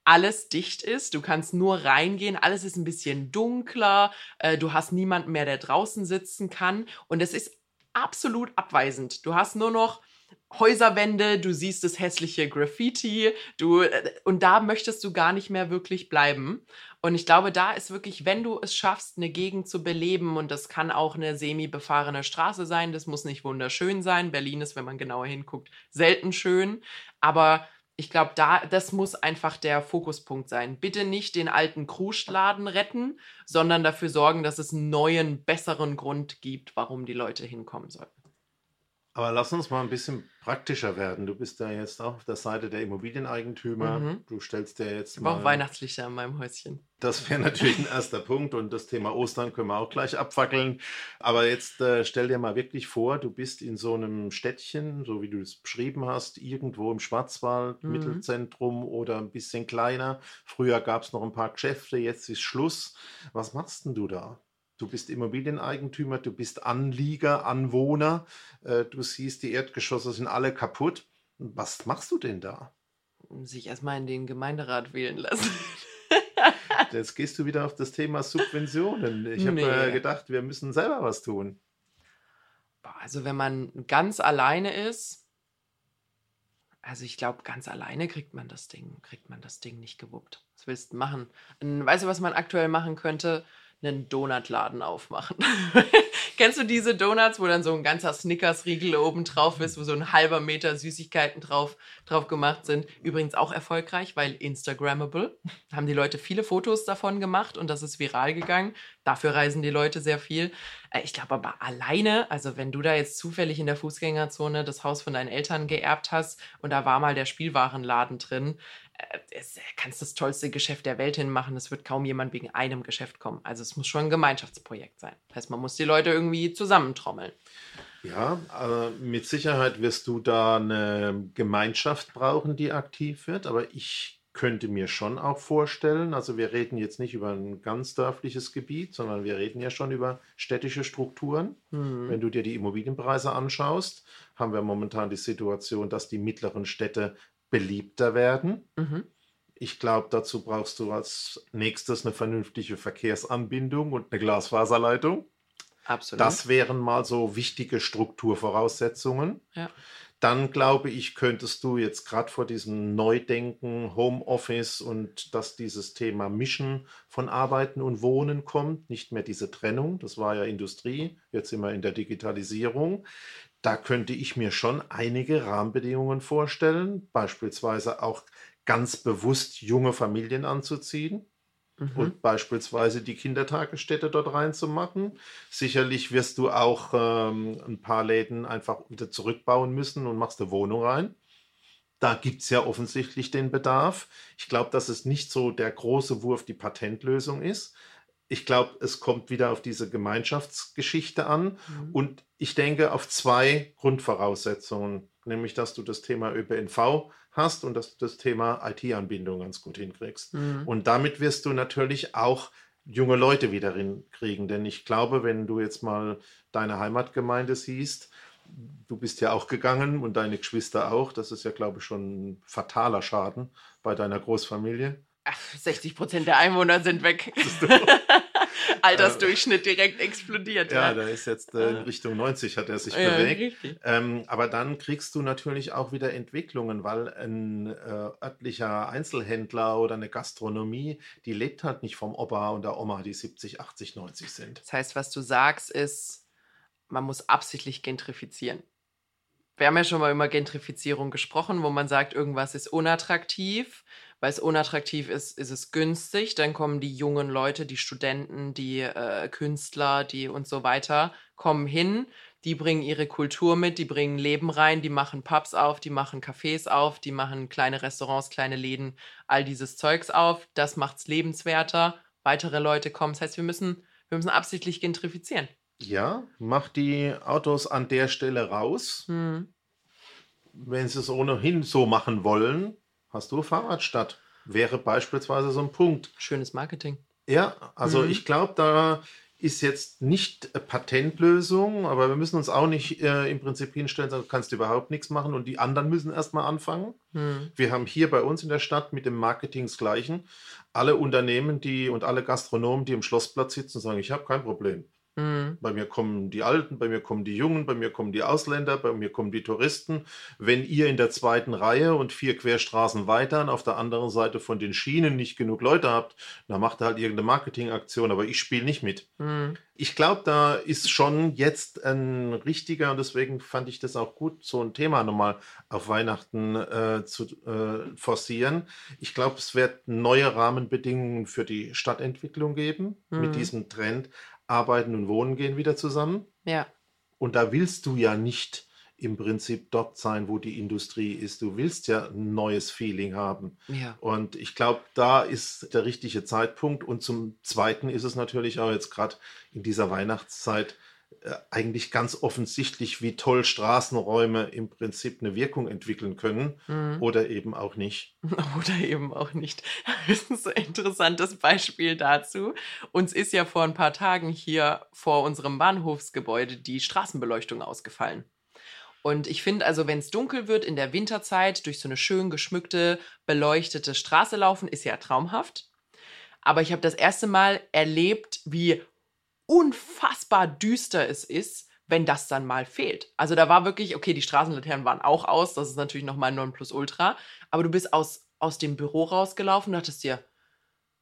alles dicht ist, du kannst nur reingehen, alles ist ein bisschen dunkler, äh, du hast niemanden mehr, der draußen sitzen kann und es ist absolut abweisend. Du hast nur noch Häuserwände, du siehst das hässliche Graffiti, du und da möchtest du gar nicht mehr wirklich bleiben. Und ich glaube, da ist wirklich, wenn du es schaffst, eine Gegend zu beleben, und das kann auch eine semi-befahrene Straße sein, das muss nicht wunderschön sein. Berlin ist, wenn man genauer hinguckt, selten schön. Aber ich glaube, da, das muss einfach der Fokuspunkt sein. Bitte nicht den alten Kruschladen retten, sondern dafür sorgen, dass es einen neuen, besseren Grund gibt, warum die Leute hinkommen sollten. Aber lass uns mal ein bisschen praktischer werden. Du bist ja jetzt auch auf der Seite der Immobilieneigentümer. Mhm. Du stellst dir jetzt ich auch Weihnachtslichter in meinem Häuschen. Das wäre natürlich ein erster *laughs* Punkt und das Thema Ostern können wir auch gleich abfackeln. Aber jetzt äh, stell dir mal wirklich vor, du bist in so einem Städtchen, so wie du es beschrieben hast, irgendwo im Schwarzwald, mhm. Mittelzentrum oder ein bisschen kleiner. Früher gab es noch ein paar Geschäfte, jetzt ist Schluss. Was machst denn du da? Du bist Immobilieneigentümer, du bist Anlieger, Anwohner, äh, du siehst, die Erdgeschosse sind alle kaputt. Was machst du denn da? Sich erstmal in den Gemeinderat wählen lassen. *laughs* Jetzt gehst du wieder auf das Thema Subventionen. Ich habe nee. gedacht, wir müssen selber was tun. Also wenn man ganz alleine ist, also ich glaube, ganz alleine kriegt man das Ding, kriegt man das Ding nicht gewuppt. Was willst du machen? weißt du, was man aktuell machen könnte? Einen Donutladen aufmachen. *laughs* Kennst du diese Donuts, wo dann so ein ganzer Snickers-Riegel oben drauf ist, wo so ein halber Meter Süßigkeiten drauf, drauf gemacht sind? Übrigens auch erfolgreich, weil Instagrammable. *laughs* Haben die Leute viele Fotos davon gemacht und das ist viral gegangen. Dafür reisen die Leute sehr viel. Äh, ich glaube aber alleine, also wenn du da jetzt zufällig in der Fußgängerzone das Haus von deinen Eltern geerbt hast und da war mal der Spielwarenladen drin, es kannst das tollste Geschäft der Welt hinmachen. Es wird kaum jemand wegen einem Geschäft kommen. Also es muss schon ein Gemeinschaftsprojekt sein. Das heißt, man muss die Leute irgendwie zusammentrommeln. Ja, äh, mit Sicherheit wirst du da eine Gemeinschaft brauchen, die aktiv wird. Aber ich könnte mir schon auch vorstellen, also wir reden jetzt nicht über ein ganz dörfliches Gebiet, sondern wir reden ja schon über städtische Strukturen. Mhm. Wenn du dir die Immobilienpreise anschaust, haben wir momentan die Situation, dass die mittleren Städte beliebter werden. Mhm. Ich glaube, dazu brauchst du als nächstes eine vernünftige Verkehrsanbindung und eine Glasfaserleitung. Absolut. Das wären mal so wichtige Strukturvoraussetzungen. Ja. Dann glaube ich, könntest du jetzt gerade vor diesem Neudenken, Homeoffice und dass dieses Thema Mischen von Arbeiten und Wohnen kommt, nicht mehr diese Trennung, das war ja Industrie, jetzt sind wir in der Digitalisierung, da könnte ich mir schon einige Rahmenbedingungen vorstellen, beispielsweise auch ganz bewusst junge Familien anzuziehen mhm. und beispielsweise die Kindertagesstätte dort reinzumachen. Sicherlich wirst du auch ähm, ein paar Läden einfach wieder zurückbauen müssen und machst eine Wohnung rein. Da gibt es ja offensichtlich den Bedarf. Ich glaube, dass es nicht so der große Wurf die Patentlösung ist, ich glaube, es kommt wieder auf diese Gemeinschaftsgeschichte an mhm. und ich denke auf zwei Grundvoraussetzungen, nämlich dass du das Thema ÖPNV hast und dass du das Thema IT-Anbindung ganz gut hinkriegst. Mhm. Und damit wirst du natürlich auch junge Leute wieder kriegen, denn ich glaube, wenn du jetzt mal deine Heimatgemeinde siehst, du bist ja auch gegangen und deine Geschwister auch, das ist ja, glaube ich, schon ein fataler Schaden bei deiner Großfamilie. Ach, 60 Prozent der Einwohner sind weg. *laughs* *laughs* Altersdurchschnitt direkt explodiert. Ja, ja. da ist jetzt äh, in Richtung 90 hat er sich ja, bewegt. Ähm, aber dann kriegst du natürlich auch wieder Entwicklungen, weil ein äh, örtlicher Einzelhändler oder eine Gastronomie, die lebt halt nicht vom Opa und der Oma, die 70, 80, 90 sind. Das heißt, was du sagst, ist, man muss absichtlich gentrifizieren Wir haben ja schon mal über Gentrifizierung gesprochen, wo man sagt, irgendwas ist unattraktiv. Weil es unattraktiv ist, ist es günstig. Dann kommen die jungen Leute, die Studenten, die äh, Künstler, die und so weiter, kommen hin. Die bringen ihre Kultur mit, die bringen Leben rein, die machen Pubs auf, die machen Cafés auf, die machen kleine Restaurants, kleine Läden, all dieses Zeugs auf. Das macht es lebenswerter. Weitere Leute kommen. Das heißt, wir müssen, wir müssen absichtlich gentrifizieren. Ja, mach die Autos an der Stelle raus. Hm. Wenn sie es ohnehin so machen wollen, hast du Fahrradstadt. Wäre beispielsweise so ein Punkt. Schönes Marketing. Ja, also Mhm. ich glaube, da ist jetzt nicht eine Patentlösung, aber wir müssen uns auch nicht äh, im Prinzip hinstellen, sagen, du kannst überhaupt nichts machen und die anderen müssen erstmal anfangen. Hm. Wir haben hier bei uns in der Stadt mit dem Marketing das Gleichen. Alle Unternehmen die und alle Gastronomen, die im Schlossplatz sitzen, sagen, ich habe kein Problem. Hm. Bei mir kommen die Alten, bei mir kommen die Jungen, bei mir kommen die Ausländer, bei mir kommen die Touristen. Wenn ihr in der zweiten Reihe und vier Querstraßen weiter und auf der anderen Seite von den Schienen nicht genug Leute habt, dann macht ihr halt irgendeine Marketingaktion, aber ich spiele nicht mit. Hm. Ich glaube, da ist schon jetzt ein richtiger und deswegen fand ich das auch gut, so ein Thema nochmal auf Weihnachten äh, zu äh, forcieren. Ich glaube, es wird neue Rahmenbedingungen für die Stadtentwicklung geben Mhm. mit diesem Trend. Arbeiten und Wohnen gehen wieder zusammen. Ja. Und da willst du ja nicht im Prinzip dort sein, wo die Industrie ist. Du willst ja ein neues Feeling haben. Ja. Und ich glaube, da ist der richtige Zeitpunkt. Und zum Zweiten ist es natürlich auch jetzt gerade in dieser Weihnachtszeit eigentlich ganz offensichtlich, wie toll Straßenräume im Prinzip eine Wirkung entwickeln können Hm. oder eben auch nicht. *laughs* Oder eben auch nicht. *laughs* Das ist ein interessantes Beispiel dazu. Uns ist ja vor ein paar Tagen hier vor unserem Bahnhofsgebäude die Straßenbeleuchtung ausgefallen. Und ich finde also, wenn es dunkel wird in der Winterzeit, durch so eine schön geschmückte, beleuchtete Straße laufen, ist ja traumhaft. Aber ich habe das erste Mal erlebt, wie unfassbar düster es ist, wenn das dann mal fehlt. Also da war wirklich, okay, die Straßenlaternen waren auch aus, das ist natürlich nochmal Nonplusultra, aber du bist aus, aus dem Büro rausgelaufen und dachtest dir,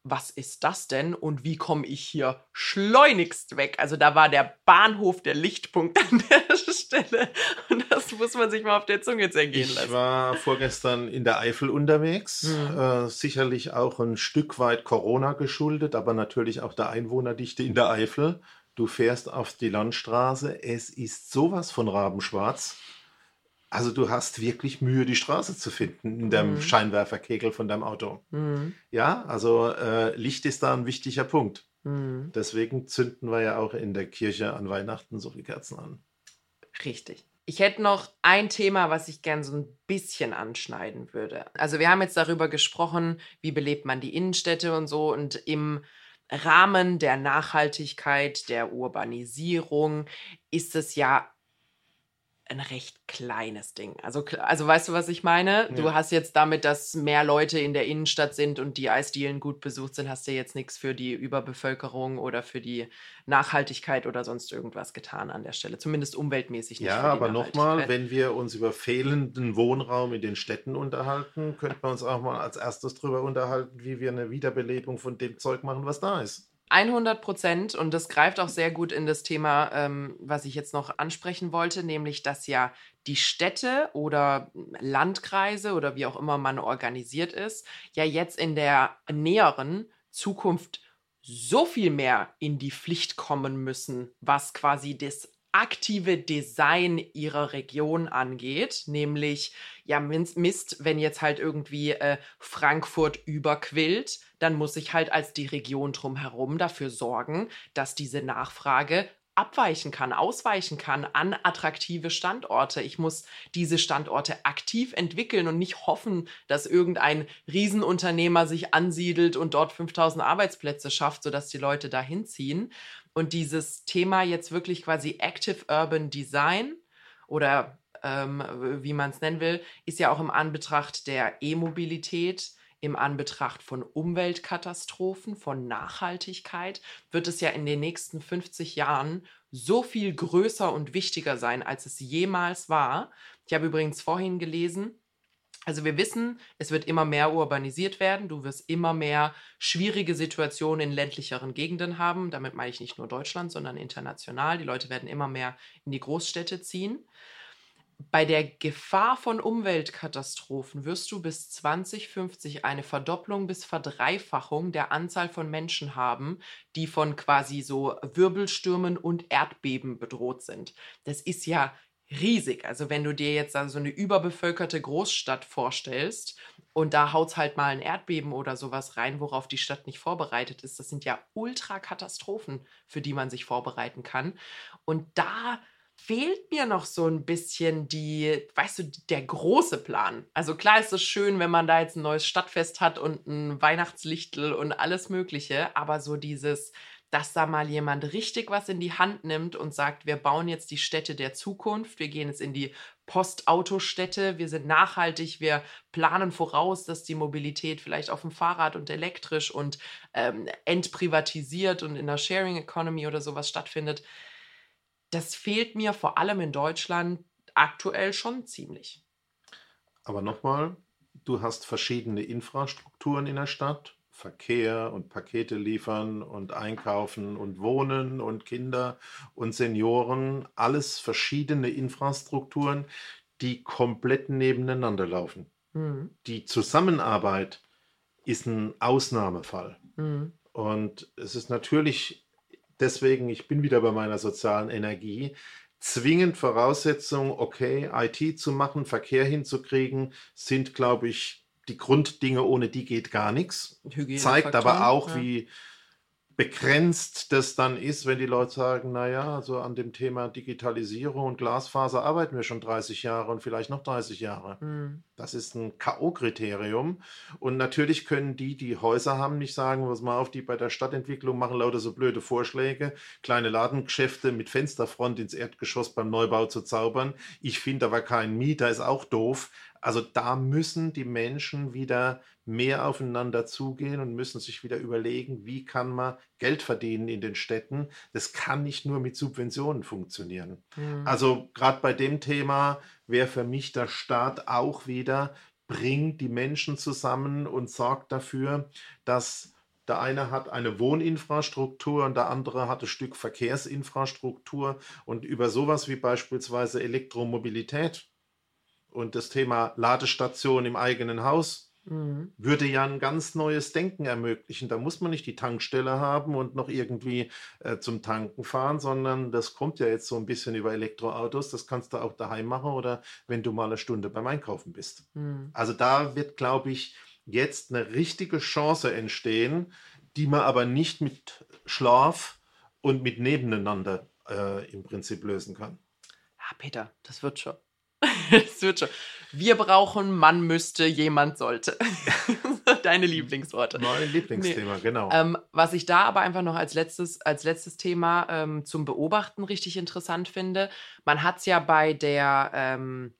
was ist das denn und wie komme ich hier schleunigst weg? Also da war der Bahnhof der Lichtpunkt an *laughs* der Stelle und das muss man sich mal auf der Zunge zergehen Ich lassen. war vorgestern in der Eifel unterwegs, Mhm. äh, sicherlich auch ein Stück weit Corona geschuldet, aber natürlich auch der Einwohnerdichte in der Eifel. Du fährst auf die Landstraße, es ist sowas von rabenschwarz. Also du hast wirklich Mühe, die Straße zu finden in dem Mhm. Scheinwerferkegel von deinem Auto. Hm, Ja, also äh, Licht ist da ein wichtiger Punkt. hm. Deswegen zünden wir ja auch in der Kirche an Weihnachten so viele Kerzen an. Richtig. Ich hätte noch ein Thema, was ich gern so ein bisschen anschneiden würde. Also wir haben jetzt darüber gesprochen, wie belebt man die Innenstädte und so. Und im Rahmen der Nachhaltigkeit, der Urbanisierung ist es ja ein recht kleines Ding. Also, also weißt du, was ich meine? Du Ja. hast jetzt damit, dass mehr Leute in der Innenstadt sind und die Eisdielen gut besucht sind, hast du jetzt nichts für die Überbevölkerung oder für die Nachhaltigkeit oder sonst irgendwas getan an der Stelle. Zumindest umweltmäßig nicht. Ja, aber nochmal, wenn wir uns über fehlenden Wohnraum in den Städten unterhalten, könnten wir uns auch mal als erstes darüber unterhalten, wie wir eine Wiederbelebung von dem Zeug machen, was da ist. 100 Prozent. Und das greift auch sehr gut in das Thema, ähm, was ich jetzt noch ansprechen wollte, nämlich dass ja die Städte oder Landkreise oder wie auch immer man organisiert ist, ja jetzt in der näheren Zukunft so viel mehr in die Pflicht kommen müssen, was quasi das aktive Design ihrer Region angeht, nämlich ja Mist, wenn jetzt halt irgendwie äh, Frankfurt überquillt, dann muss ich halt als die Region drumherum dafür sorgen, dass diese Nachfrage abweichen kann, ausweichen kann an attraktive Standorte. Ich muss diese Standorte aktiv entwickeln und nicht hoffen, dass irgendein Riesenunternehmer sich ansiedelt und dort 5000 Arbeitsplätze schafft, sodass die Leute dahin ziehen. Und dieses Thema jetzt wirklich quasi Active Urban Design oder ähm, wie man es nennen will, ist ja auch im Anbetracht der E-Mobilität, im Anbetracht von Umweltkatastrophen, von Nachhaltigkeit, wird es ja in den nächsten 50 Jahren so viel größer und wichtiger sein, als es jemals war. Ich habe übrigens vorhin gelesen, also wir wissen, es wird immer mehr urbanisiert werden. Du wirst immer mehr schwierige Situationen in ländlicheren Gegenden haben. Damit meine ich nicht nur Deutschland, sondern international. Die Leute werden immer mehr in die Großstädte ziehen. Bei der Gefahr von Umweltkatastrophen wirst du bis 2050 eine Verdopplung bis Verdreifachung der Anzahl von Menschen haben, die von quasi so Wirbelstürmen und Erdbeben bedroht sind. Das ist ja riesig. Also wenn du dir jetzt so eine überbevölkerte Großstadt vorstellst und da haut halt mal ein Erdbeben oder sowas rein, worauf die Stadt nicht vorbereitet ist, das sind ja Ultrakatastrophen, für die man sich vorbereiten kann. Und da fehlt mir noch so ein bisschen die, weißt du, der große Plan. Also klar ist es schön, wenn man da jetzt ein neues Stadtfest hat und ein Weihnachtslichtel und alles Mögliche, aber so dieses, dass da mal jemand richtig was in die Hand nimmt und sagt, wir bauen jetzt die Städte der Zukunft, wir gehen jetzt in die Postautostädte, wir sind nachhaltig, wir planen voraus, dass die Mobilität vielleicht auf dem Fahrrad und elektrisch und ähm, entprivatisiert und in der Sharing Economy oder sowas stattfindet. Das fehlt mir vor allem in Deutschland aktuell schon ziemlich. Aber nochmal, du hast verschiedene Infrastrukturen in der Stadt Verkehr und Pakete liefern und einkaufen und wohnen und Kinder und Senioren, alles verschiedene Infrastrukturen, die komplett nebeneinander laufen. Mhm. Die Zusammenarbeit ist ein Ausnahmefall. Mhm. Und es ist natürlich deswegen, ich bin wieder bei meiner sozialen Energie, zwingend Voraussetzung, okay, IT zu machen, Verkehr hinzukriegen, sind, glaube ich, die Grunddinge, ohne die geht gar nichts. Zeigt aber auch, ja. wie begrenzt das dann ist, wenn die Leute sagen, naja, also an dem Thema Digitalisierung und Glasfaser arbeiten wir schon 30 Jahre und vielleicht noch 30 Jahre. Mhm. Das ist ein K.O.-Kriterium. Und natürlich können die, die Häuser haben, nicht sagen, was mal auf, die bei der Stadtentwicklung machen lauter so blöde Vorschläge, kleine Ladengeschäfte mit Fensterfront ins Erdgeschoss beim Neubau zu zaubern. Ich finde aber kein Mieter ist auch doof. Also da müssen die Menschen wieder mehr aufeinander zugehen und müssen sich wieder überlegen, wie kann man Geld verdienen in den Städten. Das kann nicht nur mit Subventionen funktionieren. Mhm. Also gerade bei dem Thema wäre für mich der Staat auch wieder, bringt die Menschen zusammen und sorgt dafür, dass der eine hat eine Wohninfrastruktur und der andere hat ein Stück Verkehrsinfrastruktur und über sowas wie beispielsweise Elektromobilität und das Thema Ladestation im eigenen Haus mhm. würde ja ein ganz neues Denken ermöglichen. Da muss man nicht die Tankstelle haben und noch irgendwie äh, zum Tanken fahren, sondern das kommt ja jetzt so ein bisschen über Elektroautos. Das kannst du auch daheim machen oder wenn du mal eine Stunde beim Einkaufen bist. Mhm. Also da wird, glaube ich, jetzt eine richtige Chance entstehen, die man aber nicht mit Schlaf und mit Nebeneinander äh, im Prinzip lösen kann. Ah, Peter, das wird schon. *laughs* es wird schon. Wir brauchen, man müsste, jemand sollte. *laughs* Deine Lieblingsworte. Mein Lieblingsthema, nee. genau. Ähm, was ich da aber einfach noch als letztes, als letztes Thema ähm, zum Beobachten richtig interessant finde, man hat es ja bei der, ähm,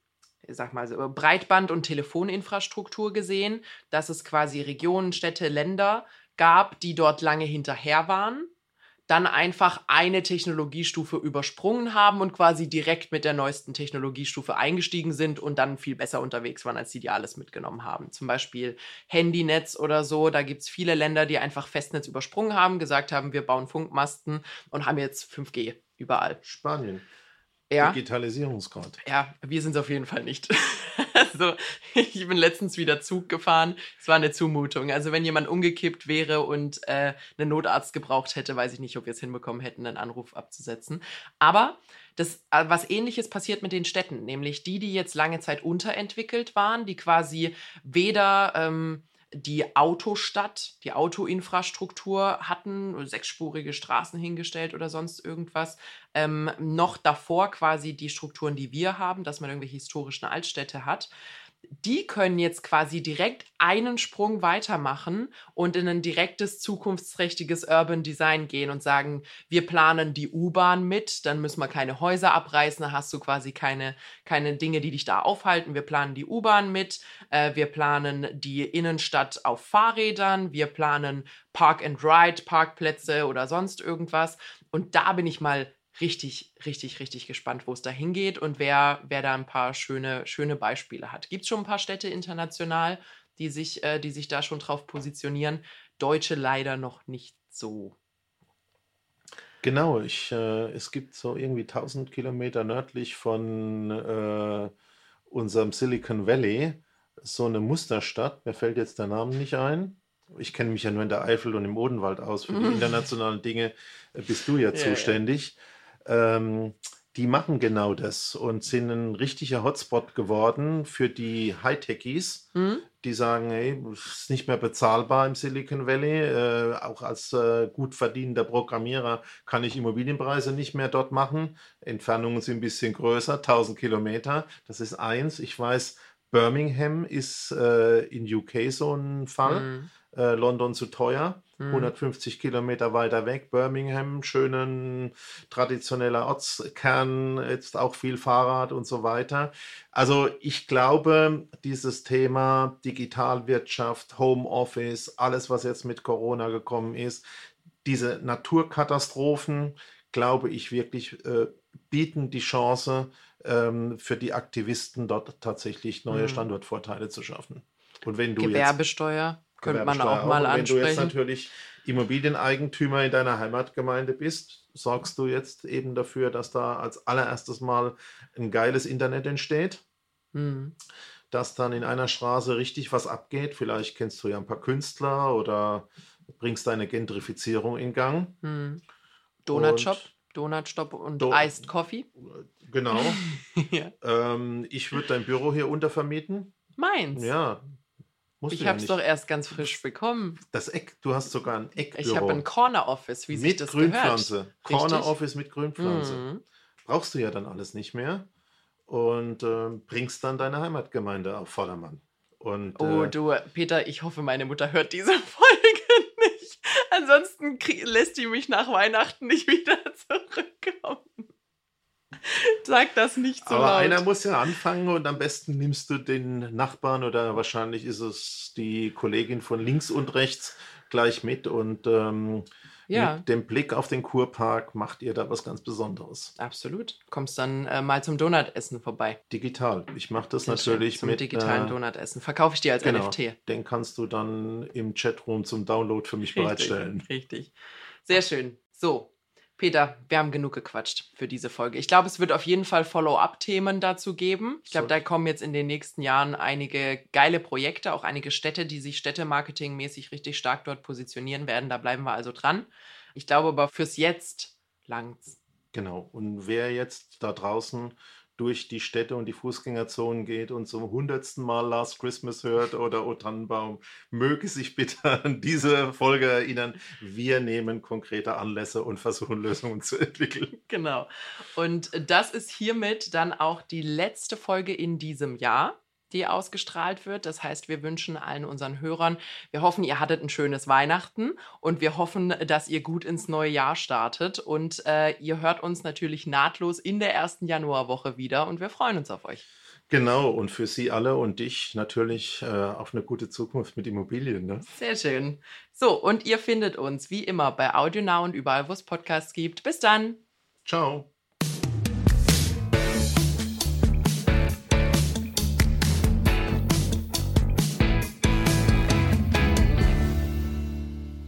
sag mal, so Breitband- und Telefoninfrastruktur gesehen, dass es quasi Regionen, Städte, Länder gab, die dort lange hinterher waren dann einfach eine Technologiestufe übersprungen haben und quasi direkt mit der neuesten Technologiestufe eingestiegen sind und dann viel besser unterwegs waren, als die, die alles mitgenommen haben. Zum Beispiel Handynetz oder so. Da gibt es viele Länder, die einfach Festnetz übersprungen haben, gesagt haben, wir bauen Funkmasten und haben jetzt 5G überall. Spanien. Ja. Digitalisierungsgrad. Ja, wir sind es auf jeden Fall nicht. *laughs* also, ich bin letztens wieder Zug gefahren. Es war eine Zumutung. Also, wenn jemand umgekippt wäre und äh, einen Notarzt gebraucht hätte, weiß ich nicht, ob wir es hinbekommen hätten, einen Anruf abzusetzen. Aber das, äh, was ähnliches passiert mit den Städten, nämlich die, die jetzt lange Zeit unterentwickelt waren, die quasi weder ähm, die Autostadt, die Autoinfrastruktur hatten, sechsspurige Straßen hingestellt oder sonst irgendwas. Ähm, noch davor quasi die Strukturen, die wir haben, dass man irgendwelche historischen Altstädte hat die können jetzt quasi direkt einen Sprung weitermachen und in ein direktes, zukunftsträchtiges Urban Design gehen und sagen, wir planen die U-Bahn mit, dann müssen wir keine Häuser abreißen, dann hast du quasi keine, keine Dinge, die dich da aufhalten. Wir planen die U-Bahn mit, äh, wir planen die Innenstadt auf Fahrrädern, wir planen Park-and-Ride, Parkplätze oder sonst irgendwas. Und da bin ich mal richtig, richtig, richtig gespannt, wo es da hingeht und wer, wer da ein paar schöne, schöne Beispiele hat. Gibt es schon ein paar Städte international, die sich, äh, die sich da schon drauf positionieren? Deutsche leider noch nicht so. Genau, ich, äh, es gibt so irgendwie 1000 Kilometer nördlich von äh, unserem Silicon Valley so eine Musterstadt. Mir fällt jetzt der Name nicht ein. Ich kenne mich ja nur in der Eifel und im Odenwald aus. Für die *laughs* internationalen Dinge äh, bist du ja Ja, ja. Ähm, die machen genau das und sind ein richtiger Hotspot geworden für die Hightechies, Hm? die sagen, hey, es ist nicht mehr bezahlbar im Silicon Valley. Äh, auch als äh, gut verdienender Programmierer kann ich Immobilienpreise nicht mehr dort machen. Entfernungen sind ein bisschen größer, 1000 Kilometer. Das ist eins. Ich weiß, Birmingham ist äh, in UK so ein Fall. Hm. Äh, London zu teuer. Hm. 150 Kilometer weiter weg, Birmingham, schönen traditioneller Ortskern, jetzt auch viel Fahrrad und so weiter. Also ich glaube, dieses Thema Digitalwirtschaft, Homeoffice, alles, was jetzt mit Corona gekommen ist, diese Naturkatastrophen, glaube ich wirklich, äh, bieten die Chance ähm, für die Aktivisten dort tatsächlich neue Mhm. Standortvorteile zu schaffen. Und wenn du jetzt Gewerbesteuer könnte man auch mal Und Wenn du jetzt ansprechen. natürlich Immobilieneigentümer in deiner Heimatgemeinde bist, sorgst du jetzt eben dafür, dass da als allererstes mal ein geiles Internet entsteht, Hm. dass dann in einer Straße richtig was abgeht. Vielleicht kennst du ja ein paar Künstler oder bringst deine Gentrifizierung in Gang. Hm. Donutshop, Und- Donutstop und Do- Iced Coffee. Genau. *laughs* ja. ähm, ich würde dein Büro hier untervermieten. Meins. Ja. Musst ich ja habe es doch erst ganz frisch bekommen. Das Eck, du hast sogar ein Eckbüro. Ich habe ein Corner Office, wie sich mit das Grünpflanze. gehört. Corner Richtig. Office mit Grünpflanze. Mhm. brauchst du ja dann alles nicht mehr und ähm, bringst dann deine Heimatgemeinde auf Vordermann. Und Oh, äh, du, Peter, ich hoffe, meine Mutter hört diese *laughs* Folge nicht. Ansonsten lässt die mich nach Weihnachten nicht wieder *laughs* zurückkommen. *laughs* Sag das nicht so aber laut. einer muss ja anfangen und am besten nimmst du den Nachbarn oder wahrscheinlich ist es die Kollegin von links und rechts gleich mit und ähm, ja, mit dem Blick auf den Kurpark macht ihr da was ganz Besonderes. absolut. Kommst dann äh, mal zum Donutessen vorbei. Digital. Ich mache das Sehr schön. natürlich zum mit digitalen äh, Donutessen. Verkaufe ich dir als genau, NFT. Den kannst du dann im Chatroom zum Download für mich bereitstellen. Richtig, richtig. Sehr schön. So, Peter, wir haben genug gequatscht für diese Folge. Ich glaube, es wird auf jeden Fall Follow-up-Themen dazu geben. Ich glaube, So. da kommen jetzt in den nächsten Jahren einige geile Projekte, auch einige Städte, die sich städtemarketingmäßig richtig stark dort positionieren werden. Da bleiben wir also dran. Ich glaube aber fürs Jetzt langt's. Genau. Und wer jetzt da draußen durch die Städte und die Fußgängerzonen geht und zum hundertsten Mal Last Christmas hört oder O Tannenbaum, möge sich bitte an diese Folge erinnern. Wir nehmen konkrete Anlässe und versuchen Lösungen zu entwickeln. Genau. Und das ist hiermit dann auch die letzte Folge in diesem Jahr, die ausgestrahlt wird. Das heißt, wir wünschen allen unseren Hörern, wir hoffen, ihr hattet ein schönes Weihnachten und wir hoffen, dass ihr gut ins neue Jahr startet. Und äh, ihr hört uns natürlich nahtlos in der ersten Januarwoche wieder und wir freuen uns auf euch. Genau. Und für Sie alle und dich natürlich äh, auf eine gute Zukunft mit Immobilien. Ne? Sehr schön. So, und ihr findet uns wie immer bei AudioNow und überall, wo es Podcasts gibt. Bis dann. Ciao.